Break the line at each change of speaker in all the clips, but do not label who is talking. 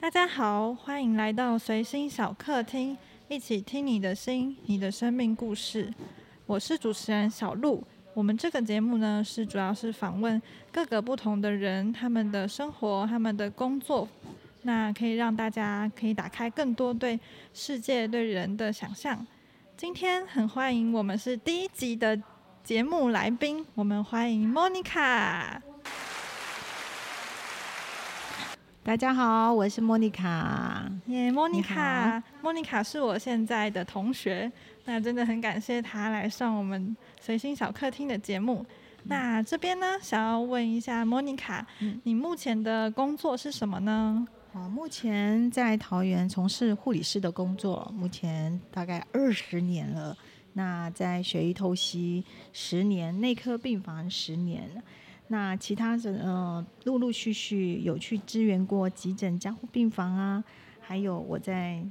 大家好，欢迎来到随心小客厅，一起听你的心，你的生命故事。我是主持人小鹿。我们这个节目呢，是主要是访问各个不同的人，他们的生活，他们的工作，那可以让大家可以打开更多对世界、对人的想象。今天很欢迎我们是第一集的节目来宾，我们欢迎 Monica。
大家好，我是莫妮卡。
耶，莫妮卡，莫妮卡是我现在的同学。那真的很感谢她来上我们随心小客厅的节目。那这边呢，想要问一下莫妮卡，你目前的工作是什么呢？
哦，目前在桃园从事护理师的工作，目前大概二十年了。那在血液透析十年，内科病房十年。那其他的呃，陆陆续续有去支援过急诊加护病房啊，还有我在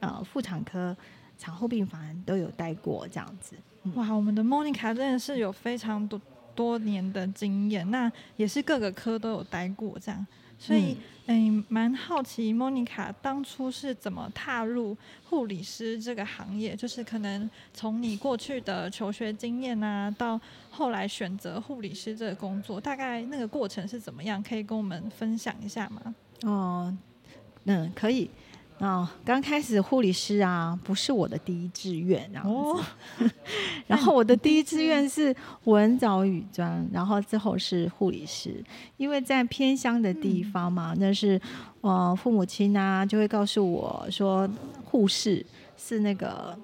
呃妇产科产后病房都有待过这样子。
哇，我们的 Monica 真的是有非常多多年的经验，那也是各个科都有待过这样。所以，嗯，蛮好奇，Monica 当初是怎么踏入护理师这个行业？就是可能从你过去的求学经验啊，到后来选择护理师这个工作，大概那个过程是怎么样？可以跟我们分享一下吗？
哦，嗯，可以。哦，刚开始护理师啊，不是我的第一志愿，然后，然后我的第一志愿是文藻语专，然后之后是护理师，因为在偏乡的地方嘛，那是，呃，父母亲啊就会告诉我说，护士是那个。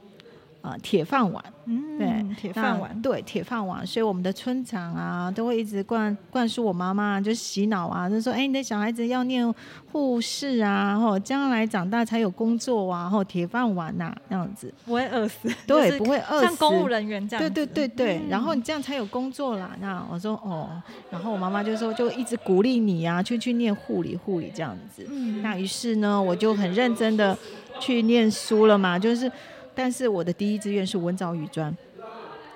啊，铁饭碗，
嗯，对，铁饭碗，
对，铁饭碗，所以我们的村长啊，都会一直灌灌输我妈妈，就洗脑啊，就说，哎，你的小孩子要念护士啊，然后将来长大才有工作啊，然后铁饭碗呐，这样子，
不会饿死，
对，不会饿死，
像公务人员这样，
对对对对，然后你这样才有工作啦。那我说，哦，然后我妈妈就说，就一直鼓励你啊，去去念护理，护理这样子。嗯，那于是呢，我就很认真的去念书了嘛，就是。但是我的第一志愿是文藻语专，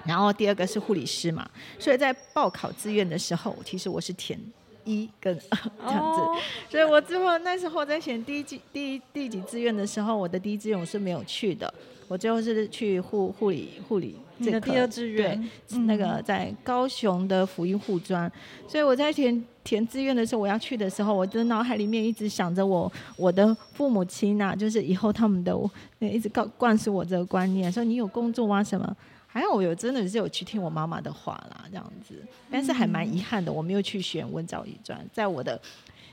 然后第二个是护理师嘛，所以在报考志愿的时候，其实我是填一跟二 这样子，所以我之后那时候在选第一季第一第几志愿的时候，我的第一志愿我是没有去的，我最后是去护护理护理。
这个第二志愿，
那个在高雄的福音护专，所以我在填填志愿的时候，我要去的时候，我的脑海里面一直想着我我的父母亲呐，就是以后他们的一直告灌输我这个观念，说你有工作啊什么，还好我有真的是有去听我妈妈的话啦，这样子，但是还蛮遗憾的，我没有去选文藻一专，在我的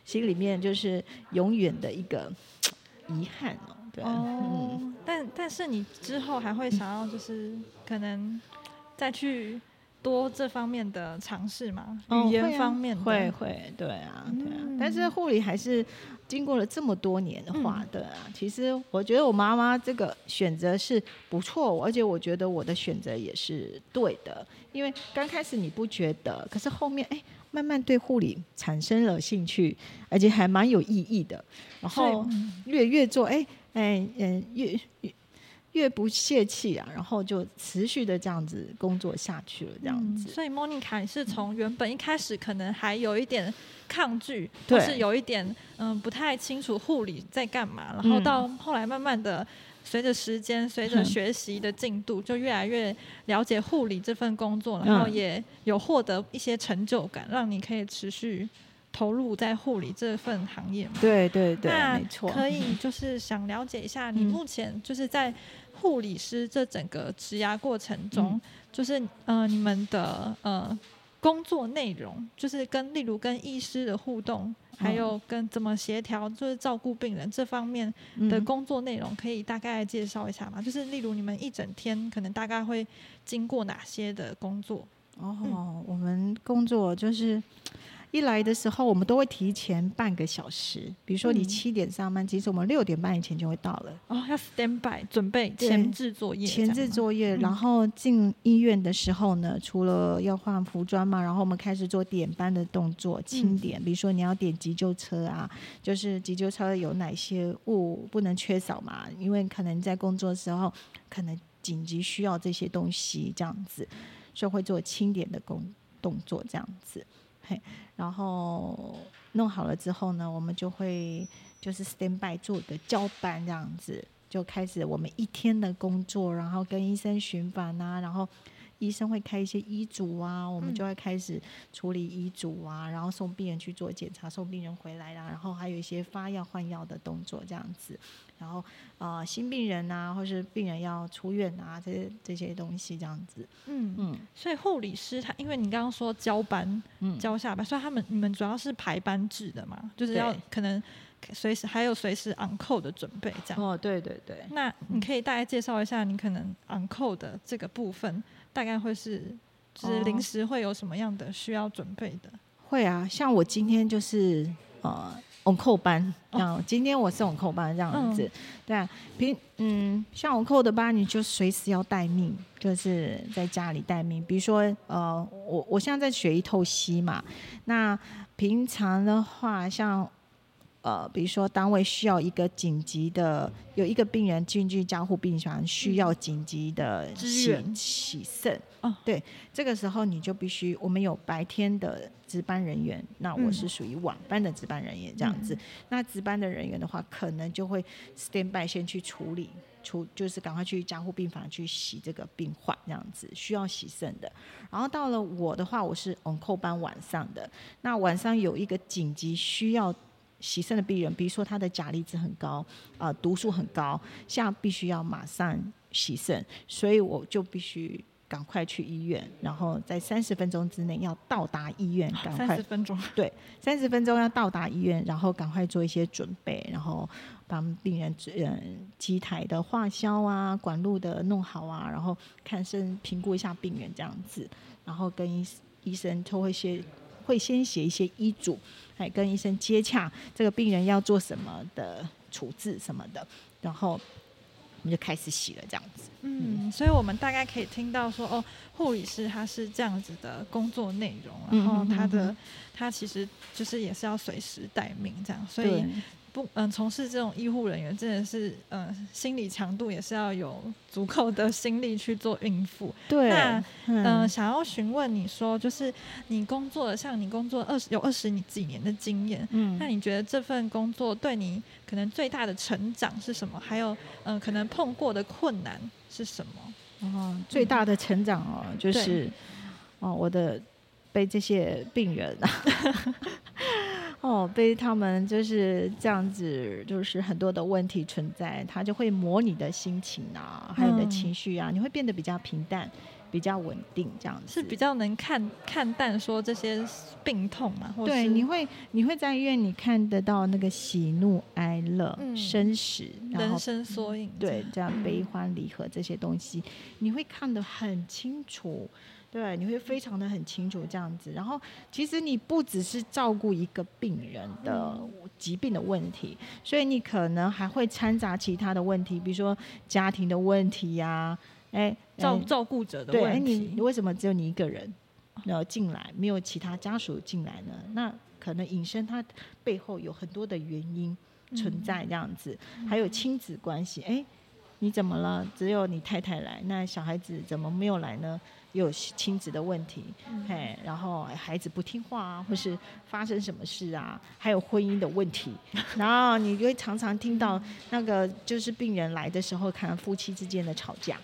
心里面就是永远的一个 遗憾哦。
哦，但但是你之后还会想要就是可能再去多这方面的尝试吗？语言方面
会会对啊对啊，但是护理还是经过了这么多年的话，对啊，其实我觉得我妈妈这个选择是不错，而且我觉得我的选择也是对的，因为刚开始你不觉得，可是后面哎慢慢对护理产生了兴趣，而且还蛮有意义的，然后越越做哎。哎，嗯，越越越不泄气啊，然后就持续的这样子工作下去了，这样子。
所以莫妮卡是从原本一开始可能还有一点抗拒，或是有一点嗯不太清楚护理在干嘛，然后到后来慢慢的随着时间，随着学习的进度，就越来越了解护理这份工作，然后也有获得一些成就感，让你可以持续。投入在护理这份行业，
对对对，没错。
可以就是想了解一下，你目前就是在护理师这整个职涯过程中，就是呃你们的呃工作内容，就是跟例如跟医师的互动，还有跟怎么协调，就是照顾病人这方面的工作内容，可以大概介绍一下吗？就是例如你们一整天可能大概会经过哪些的工作？
哦，我们工作就是。一来的时候，我们都会提前半个小时。比如说，你七点上班，其实我们六点半以前就会到了。
哦，要 stand by 准备前置作业。
前置作业，然后进医院的时候呢，除了要换服装嘛，然后我们开始做点班的动作，清点。比如说，你要点急救车啊，就是急救车有哪些物不能缺少嘛？因为可能在工作的时候，可能紧急需要这些东西，这样子，所以会做清点的工动作，这样子。然后弄好了之后呢，我们就会就是 stand by 做个交班这样子，就开始我们一天的工作，然后跟医生巡访啊，然后。医生会开一些医嘱啊，我们就会开始处理医嘱啊，然后送病人去做检查，送病人回来啦，然后还有一些发药换药的动作这样子，然后呃新病人啊，或是病人要出院啊，这些这些东西这样子。
嗯嗯，所以护理师他，因为你刚刚说交班，嗯，交下班，所以他们你们主要是排班制的嘛，就是要可能随时还有随时 on call 的准备这样。
哦，对对对。
那你可以大概介绍一下你可能 on call 的这个部分。大概会是，就是临时会有什么样的需要准备的？
会啊，像我今天就是呃，on call 班，像今天我是 on call 班这样子，对啊，平嗯，像 on call 的班，你就随时要待命，就是在家里待命。比如说呃，我我现在在学一透析嘛，那平常的话，像。呃，比如说单位需要一个紧急的，有一个病人进去加护病房，需要紧急的洗洗肾。哦，对，这个时候你就必须，我们有白天的值班人员，那我是属于晚班的值班人员这样子。那值班的人员的话，可能就会 stand by 先去处理，处就是赶快去加护病房去洗这个病患这样子，需要洗肾的。然后到了我的话，我是 on call 班晚上的，那晚上有一个紧急需要。洗肾的病人，比如说他的钾离子很高，呃，毒素很高，像必须要马上洗肾，所以我就必须赶快去医院，然后在三十分钟之内要到达医院，赶快
三十分钟，
对，三十分钟要到达医院，然后赶快做一些准备，然后帮病人嗯机台的化销啊，管路的弄好啊，然后看身评估一下病人这样子，然后跟医医生都会先会先写一些医嘱。哎跟医生接洽，这个病人要做什么的处置什么的，然后我们就开始洗了，这样子。
嗯，所以我们大概可以听到说，哦，护理师他是这样子的工作内容，然后他的他其实就是也是要随时待命这样，所以。不，嗯，从事这种医护人员真的是，嗯，心理强度也是要有足够的心力去做孕妇。
对，
那，嗯，想要询问你说，就是你工作像你工作二十有二十几年的经验，嗯，那你觉得这份工作对你可能最大的成长是什么？还有，嗯，可能碰过的困难是什么？
哦，最大的成长哦，就是，哦，我的被这些病人。哦，被他们就是这样子，就是很多的问题存在，他就会磨你的心情啊，还有你的情绪啊，你会变得比较平淡，比较稳定，这样子
是比较能看看淡说这些病痛嘛？
对，你会你会在医院你看得到那个喜怒哀乐、生死、
人生缩影，
对，这样悲欢离合这些东西，你会看得很清楚。对，你会非常的很清楚这样子。然后，其实你不只是照顾一个病人的疾病的问题，所以你可能还会掺杂其他的问题，比如说家庭的问题呀，哎，
照照顾者的问
题。你为什么只有你一个人然后进来，没有其他家属进来呢？那可能引申它背后有很多的原因存在这样子，还有亲子关系。哎，你怎么了？只有你太太来，那小孩子怎么没有来呢？有亲子的问题，嘿，然后孩子不听话啊，或是发生什么事啊，还有婚姻的问题，然后你就会常常听到那个就是病人来的时候，看夫妻之间的吵架，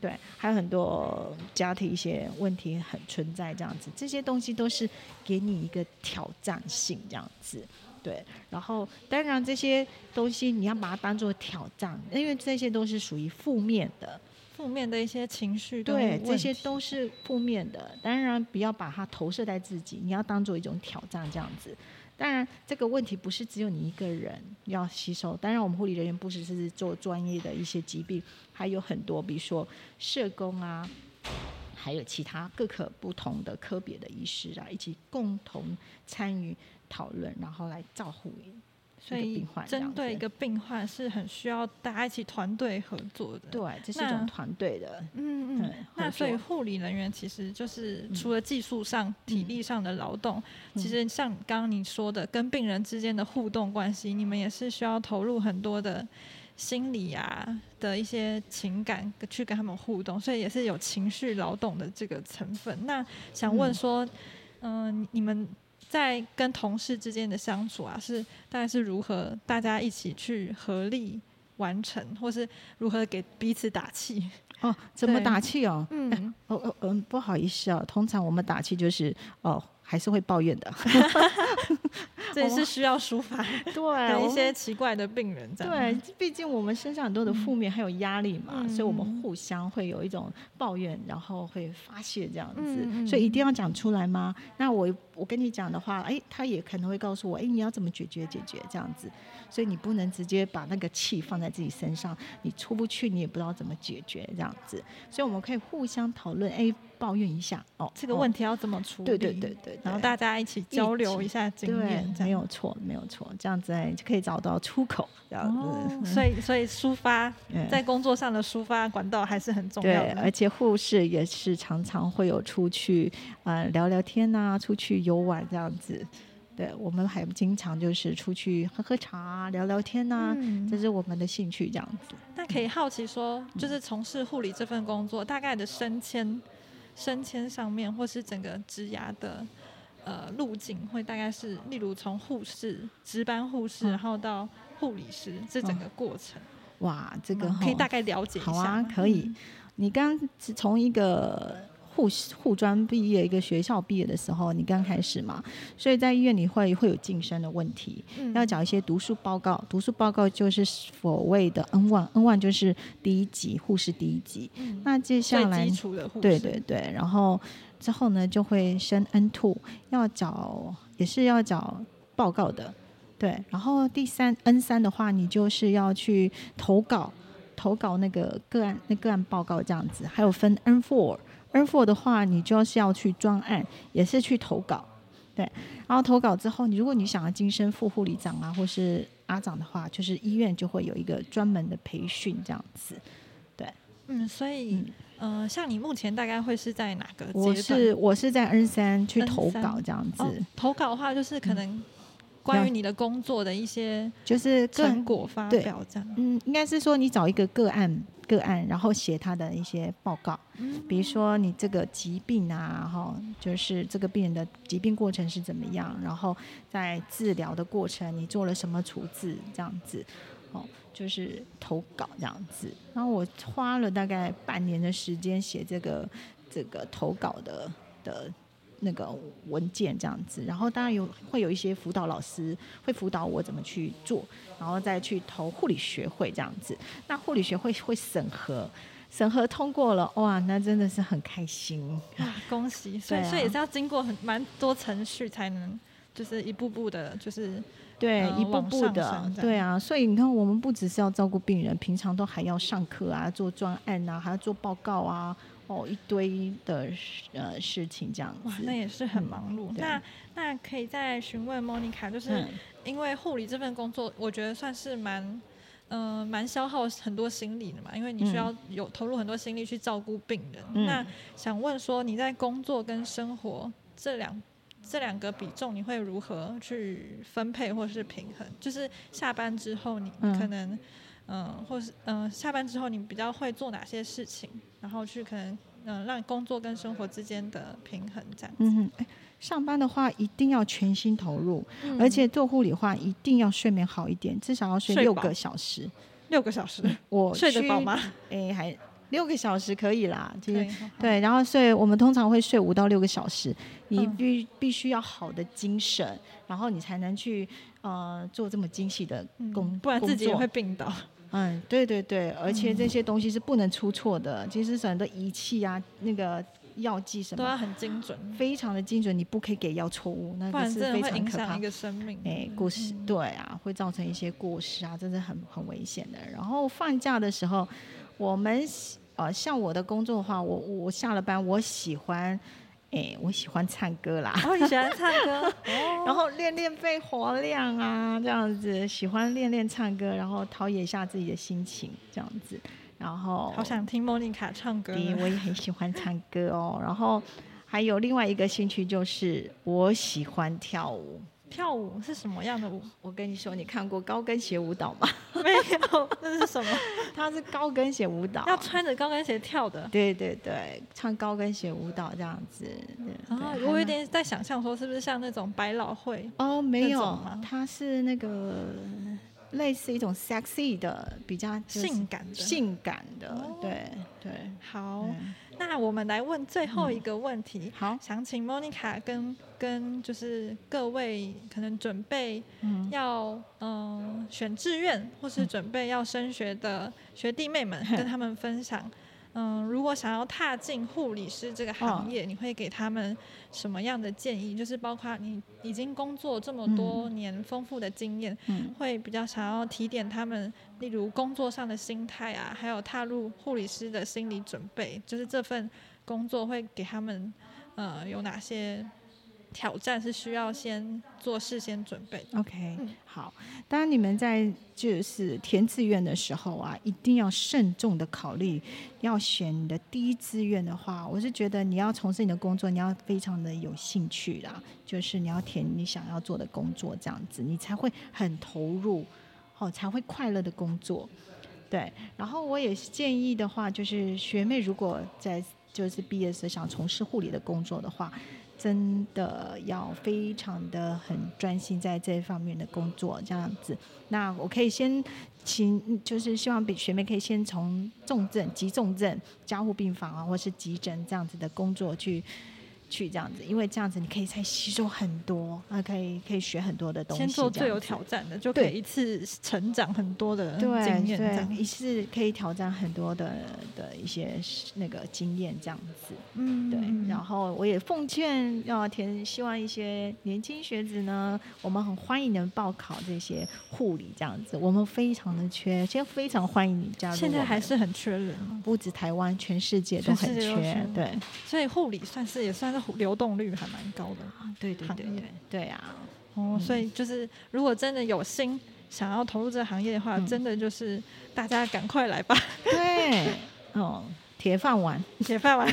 对，还有很多家庭一些问题很存在这样子，这些东西都是给你一个挑战性这样子，对，然后当然这些东西你要把它当做挑战，因为这些都是属于负面的。
负面的一些情绪，
对，这些都是负面的。当然，不要把它投射在自己，你要当做一种挑战这样子。当然，这个问题不是只有你一个人要吸收。当然，我们护理人员不只是做专业的一些疾病，还有很多，比如说社工啊，还有其他各个不同的科别的医师啊，一起共同参与讨论，然后来照护。
所以，针对一个病患是很需要大家一起团队合作的。
对，这是一种团队的。
嗯嗯。那所以护理人员其实就是除了技术上、体力上的劳动，其实像刚刚你说的，跟病人之间的互动关系，你们也是需要投入很多的心理啊的一些情感去跟他们互动，所以也是有情绪劳动的这个成分。那想问说，嗯，你们。在跟同事之间的相处啊，是大概是如何大家一起去合力完成，或是如何给彼此打气？
哦，怎么打气哦？
嗯，
哦哦嗯，不好意思啊，通常我们打气就是哦。还是会抱怨的，
这也是需要抒发
对
一些奇怪的病人。
对，毕竟我们身上很多的负面还有压力嘛，所以我们互相会有一种抱怨，然后会发泄这样子。所以一定要讲出来吗？那我我跟你讲的话，哎，他也可能会告诉我，哎，你要怎么解决解决这样子。所以你不能直接把那个气放在自己身上，你出不去，你也不知道怎么解决这样子。所以我们可以互相讨论，哎。抱怨一下哦，
这个问题要怎么处理？
对对对对，
然后大家一起交流一下经验，
没有错没有错，这样子就可以找到出口，这样子。
所以所以抒发在工作上的抒发管道还是很重要
的。而且护士也是常常会有出去呃聊聊天呐，出去游玩这样子。对我们还经常就是出去喝喝茶、聊聊天呐，这是我们的兴趣这样子。
那可以好奇说，就是从事护理这份工作，大概的升迁。升迁上面，或是整个职涯的呃路径，会大概是，例如从护士、值班护士，然后到护理师，这整个过程。
哇，这个
可以大概了解一下。
好啊，可以。你刚从一个。护护专毕业，一个学校毕业的时候，你刚开始嘛，所以在医院里会会有晋升的问题，要找一些读书报告。读书报告就是所谓的 N one，N one 就是第一级护士第一级。那接下来，对对对，然后之后呢就会升 N two，要找也是要找报告的，对。然后第三 N 三的话，你就是要去投稿，投稿那个个案那个案报告这样子，还有分 N four。N four 的话，你就是要去专案，也是去投稿，对。然后投稿之后，你如果你想要晋升副护理长啊，或是阿长的话，就是医院就会有一个专门的培训这样子，对。
嗯，所以，呃，像你目前大概会是在哪个？
我是我是在 N 三去投稿这样子。
投稿的话，就是可能关于你的工作的一些
就是
成果发表这样。
嗯，应该是说你找一个个案。个案，然后写他的一些报告，比如说你这个疾病啊，哈，就是这个病人的疾病过程是怎么样，然后在治疗的过程你做了什么处置，这样子，哦，就是投稿这样子。然后我花了大概半年的时间写这个这个投稿的的。那个文件这样子，然后当然有会有一些辅导老师会辅导我怎么去做，然后再去投护理学会这样子。那护理学会会审核，审核通过了，哇，那真的是很开心
啊！恭喜！所以所以也是要经过很蛮多程序才能，就是一步步的，就是
对一步步的，对啊。所以你看，我们不只是要照顾病人，平常都还要上课啊，做专案啊，还要做报告啊。哦，一堆的呃事情这样子，
哇，那也是很忙碌。那那可以再询问莫妮卡，就是因为护理这份工作，我觉得算是蛮嗯蛮消耗很多心力的嘛，因为你需要有投入很多心力去照顾病人。那想问说，你在工作跟生活这两这两个比重，你会如何去分配或是平衡？就是下班之后，你可能。嗯，或是嗯，下班之后你比较会做哪些事情，然后去可能嗯，让工作跟生活之间的平衡这样。嗯
哼，上班的话一定要全心投入，而且做护理的话一定要睡眠好一点，至少要睡六个小时。
六个小时，
我
睡得饱吗？
哎，还六个小时可以啦。对对，然后睡，我们通常会睡五到六个小时。你必必须要好的精神，然后你才能去呃做这么精细的工，
不然自己也会病倒。
嗯，对对对，而且这些东西是不能出错的。其实很多仪器啊，那个药剂什么
都要很精准，
非常的精准。你不可以给药错误，那个是非常可怕。
一个生命，
哎，过失对啊，会造成一些过失啊，真的很很危险的。然后放假的时候，我们呃，像我的工作的话，我我下了班，我喜欢。哎，我喜欢唱歌啦！
哦，你喜欢唱歌，
然后练练肺活量啊，这样子，喜欢练练唱歌，然后陶冶一下自己的心情，这样子，然后
好想听莫妮卡唱歌。
我也很喜欢唱歌哦，然后还有另外一个兴趣就是我喜欢跳舞。
跳舞是什么样的舞？
我跟你说，你看过高跟鞋舞蹈吗？
没有，那是什么？
它是高跟鞋舞蹈，
要穿着高跟鞋跳的。
对对对，穿高跟鞋舞蹈这样子。
啊，我有点在想象说，是不是像那种百老汇？
哦，没有，它是那个类似一种 sexy 的，比较
性感的，
性感的。对对，
好。那我们来问最后一个问题，
好，
想请 Monica 跟跟就是各位可能准备要嗯选志愿或是准备要升学的学弟妹们，跟他们分享。嗯，如果想要踏进护理师这个行业，你会给他们什么样的建议？就是包括你已经工作这么多年，丰富的经验，会比较想要提点他们，例如工作上的心态啊，还有踏入护理师的心理准备，就是这份工作会给他们呃有哪些？挑战是需要先做事先准备。
OK，好。当然你们在就是填志愿的时候啊，一定要慎重的考虑，要选你的第一志愿的话，我是觉得你要从事你的工作，你要非常的有兴趣啦，就是你要填你想要做的工作，这样子你才会很投入，哦，才会快乐的工作。对。然后我也是建议的话，就是学妹如果在就是毕业时想从事护理的工作的话。真的要非常的很专心在这方面的工作，这样子。那我可以先请，就是希望比学妹可以先从重症、急重症、加护病房啊，或是急诊这样子的工作去。去这样子，因为这样子你可以再吸收很多，啊，可以可以学很多的东西。
先做最有挑战的，就可以一次成长很多的经验，
对，一次可以挑战很多的的一些那个经验，这样子。嗯，对。然后我也奉劝要填，希望一些年轻学子呢，我们很欢迎能报考这些护理这样子，我们非常的缺，现在非常欢迎你加入。
现在还是很缺人，
不止台湾，全世界都很缺。对，
所以护理算是也算。流动率还蛮高的，
对对对对对啊！
哦，所以就是如果真的有心想要投入这个行业的话，真的就是大家赶快来吧。
对，哦，铁饭碗，
铁饭碗。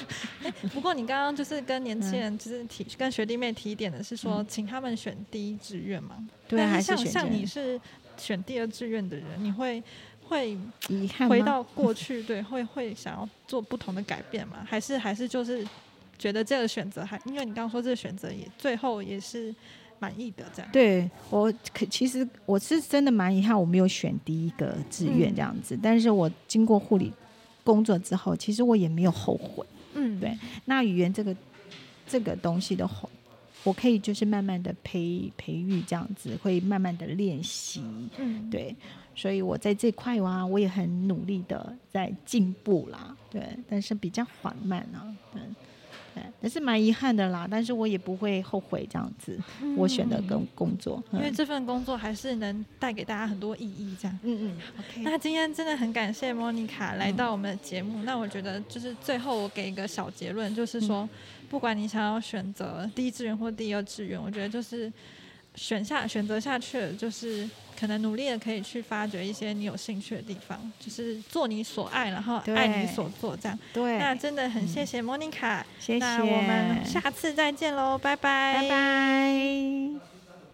不过你刚刚就是跟年轻人就是提跟学弟妹提点的是说，请他们选第一志愿嘛？
对，还
是像像你是选第二志愿的人，你会会回到过去，对，会会想要做不同的改变吗？还是还是就是？觉得这个选择还，因为你刚刚说这个选择也最后也是满意的，这样。
对我可其实我是真的蛮遗憾，我没有选第一个志愿这样子。但是我经过护理工作之后，其实我也没有后悔。嗯，对。那语言这个这个东西的话，我可以就是慢慢的培培育这样子，会慢慢的练习。嗯，对。所以我在这块哇，我也很努力的在进步啦。对，但是比较缓慢啊。嗯。也是蛮遗憾的啦，但是我也不会后悔这样子，我选的跟工作，
因为这份工作还是能带给大家很多意义，这样。嗯嗯，OK。那今天真的很感谢莫妮卡来到我们的节目。那我觉得就是最后我给一个小结论，就是说，不管你想要选择第一志愿或第二志愿，我觉得就是选下选择下去，就是。可能努力的可以去发掘一些你有兴趣的地方，就是做你所爱，然后爱你所做，这样。
对。
那真的很谢谢莫妮卡，
谢谢。
那我们下次再见喽，拜拜。
拜拜。